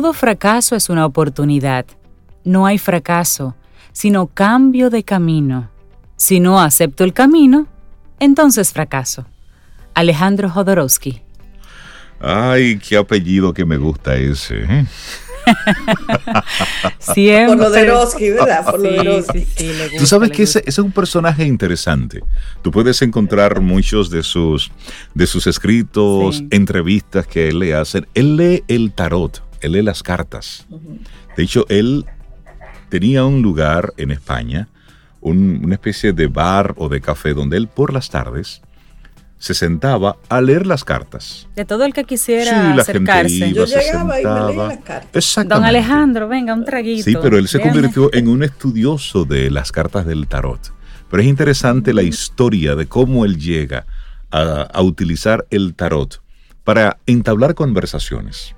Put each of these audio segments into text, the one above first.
Todo fracaso es una oportunidad. No hay fracaso, sino cambio de camino. Si no acepto el camino, entonces fracaso. Alejandro Jodorowsky. Ay, qué apellido que me gusta ese. ¿eh? Siempre. Por lo de Roski, ¿verdad? Por lo de Sí, sí, Tú sabes que ese, es un personaje interesante. Tú puedes encontrar muchos de sus, de sus escritos, entrevistas que él le hacen. Él lee el tarot, él lee las cartas. De hecho, él tenía un lugar en España, una especie de bar o de café donde él por las tardes se sentaba a leer las cartas. De todo el que quisiera acercarse. Yo llegaba y me leía las cartas. Don Alejandro, venga, un traguito. Sí, pero él se convirtió en un estudioso de las cartas del tarot. Pero es interesante la historia de cómo él llega a, a utilizar el tarot para entablar conversaciones,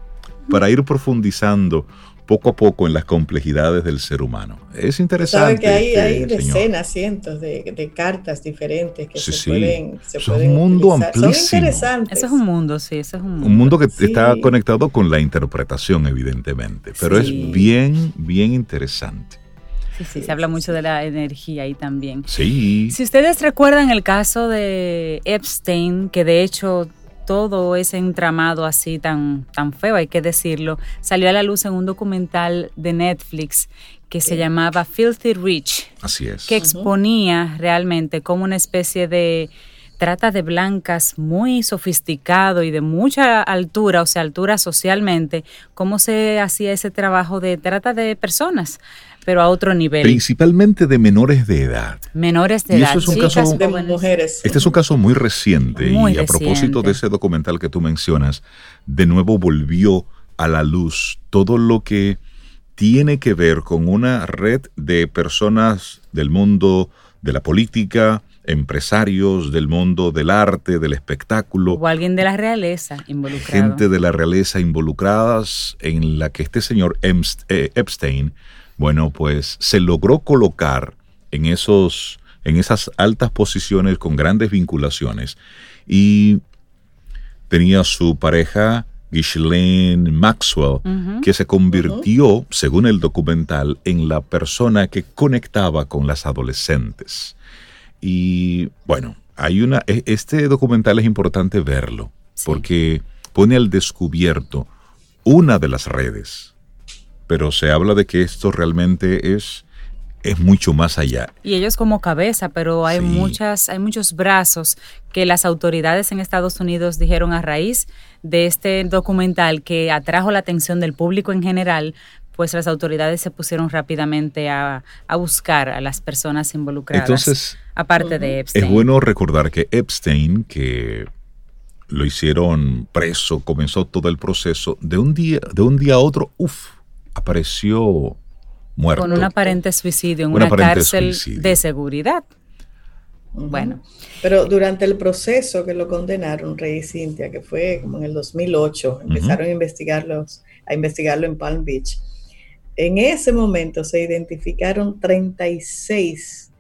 para ir profundizando poco a poco en las complejidades del ser humano. Es interesante. Sabe que hay, hay decenas, cientos de, cartas diferentes que se, pueden, se es un mundo amplísimo. Son interesantes. Eso es un mundo, sí, eso es un mundo. Un mundo que está conectado con la interpretación, evidentemente, pero es bien, bien interesante. Sí, sí, se habla mucho de la energía ahí también. Sí. Si ustedes recuerdan el caso de Epstein, que de hecho todo ese entramado así tan, tan feo, hay que decirlo, salió a la luz en un documental de Netflix que se llamaba Filthy Rich. Así es. Que exponía realmente como una especie de trata de blancas muy sofisticado y de mucha altura, o sea, altura socialmente, cómo se hacía ese trabajo de trata de personas pero a otro nivel. Principalmente de menores de edad. Menores de edad. es un caso, de mujeres. Este es un caso muy reciente y a propósito de ese documental que tú mencionas, de nuevo volvió a la luz todo lo que tiene que ver con una red de personas del mundo de la política, empresarios del mundo del arte, del espectáculo. O alguien de la realeza involucrado. Gente de la realeza involucradas en la que este señor eh, Epstein bueno, pues se logró colocar en, esos, en esas altas posiciones con grandes vinculaciones y tenía su pareja Ghislaine Maxwell, que se convirtió, según el documental, en la persona que conectaba con las adolescentes. Y bueno, hay una. E, este documental es importante verlo, porque pone al descubierto una de las redes pero se habla de que esto realmente es es mucho más allá. Y ellos como cabeza, pero hay muchas, hay muchos brazos que las autoridades en Estados Unidos dijeron a raíz de este documental que atrajo la atención del público en general, pues las autoridades se pusieron rápidamente a, buscar a las personas involucradas. Entonces, aparte de Epstein. Es bueno recordar que Epstein, que lo hicieron preso, comenzó todo el proceso, de un día, de un día a otro, uff, apareció muerto. Con un aparente suicidio en una cárcel de seguridad. Bueno. Pero durante el proceso que lo condenaron, Rey Cintia, que fue como en el 2008, empezaron a, investigarlos, a investigarlo en Palm Beach. En ese momento se identificaron 36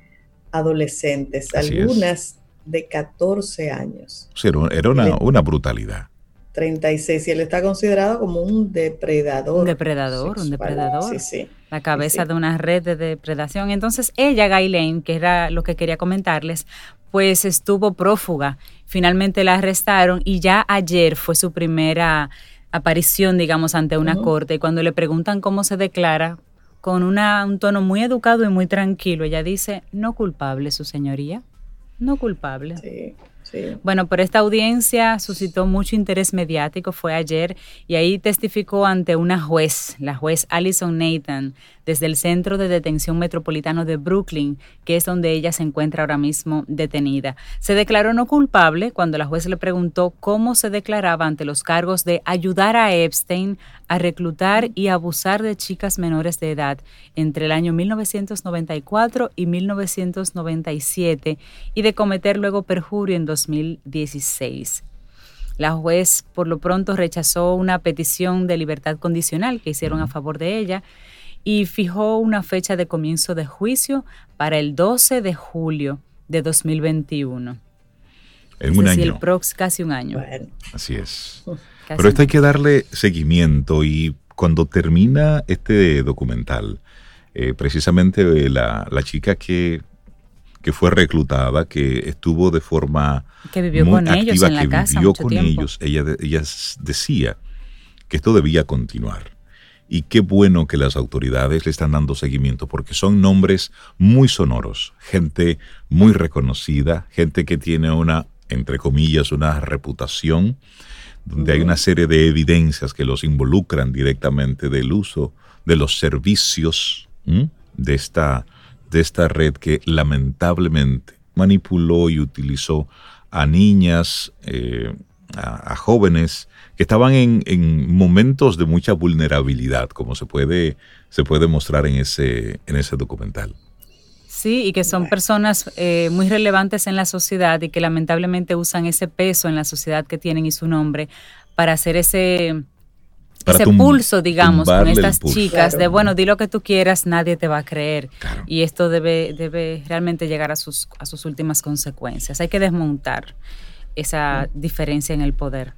adolescentes, algunas de 14 años. era una, una brutalidad. 36 y él está considerado como un depredador. Un depredador, un depredador. Sí, sí. La cabeza de una red de depredación. Entonces ella, Gailen, que era lo que quería comentarles, pues estuvo prófuga. Finalmente la arrestaron y ya ayer fue su primera aparición, digamos, ante una corte. Y cuando le preguntan cómo se declara, con una, un tono muy educado y muy tranquilo, ella dice, no culpable, su señoría, no culpable. Sí. Bueno, pero esta audiencia suscitó mucho interés mediático, fue ayer, y ahí testificó ante una juez, la juez Alison Nathan, desde el Centro de Detención Metropolitano de Brooklyn, que es donde ella se encuentra ahora mismo detenida. Se declaró no culpable cuando la juez le preguntó cómo se declaraba ante los cargos de ayudar a Epstein a reclutar y abusar de chicas menores de edad entre el año 1994 y 1997 y de cometer luego perjurio en 2016. La juez por lo pronto rechazó una petición de libertad condicional que hicieron a favor de ella y fijó una fecha de comienzo de juicio para el 12 de julio de 2021. En un año. El prox, casi un año. Así es. Pero esto hay que darle seguimiento y cuando termina este documental, eh, precisamente la, chica que, que, fue reclutada, que estuvo de forma que vivió con ellos en la que casa vivió con ellos, ella, ella decía que esto debía continuar. Y qué bueno que las autoridades le están dando seguimiento, porque son nombres muy sonoros, gente muy reconocida, gente que tiene una, entre comillas, una reputación, donde hay una serie de evidencias que los involucran directamente del uso de los servicios de esta, de esta red que lamentablemente manipuló y utilizó a niñas, eh, a, jóvenes que estaban en, momentos de mucha vulnerabilidad, como se puede, se puede mostrar en ese, en ese documental. Sí, y que son personas eh, muy relevantes en la sociedad y que lamentablemente usan ese peso en la sociedad que tienen y su nombre para hacer ese, ese pulso, digamos, con estas chicas de, bueno, di lo que tú quieras, nadie te va a creer. Y esto debe, debe realmente llegar a sus, a sus últimas consecuencias. Hay que desmontar esa diferencia en el poder.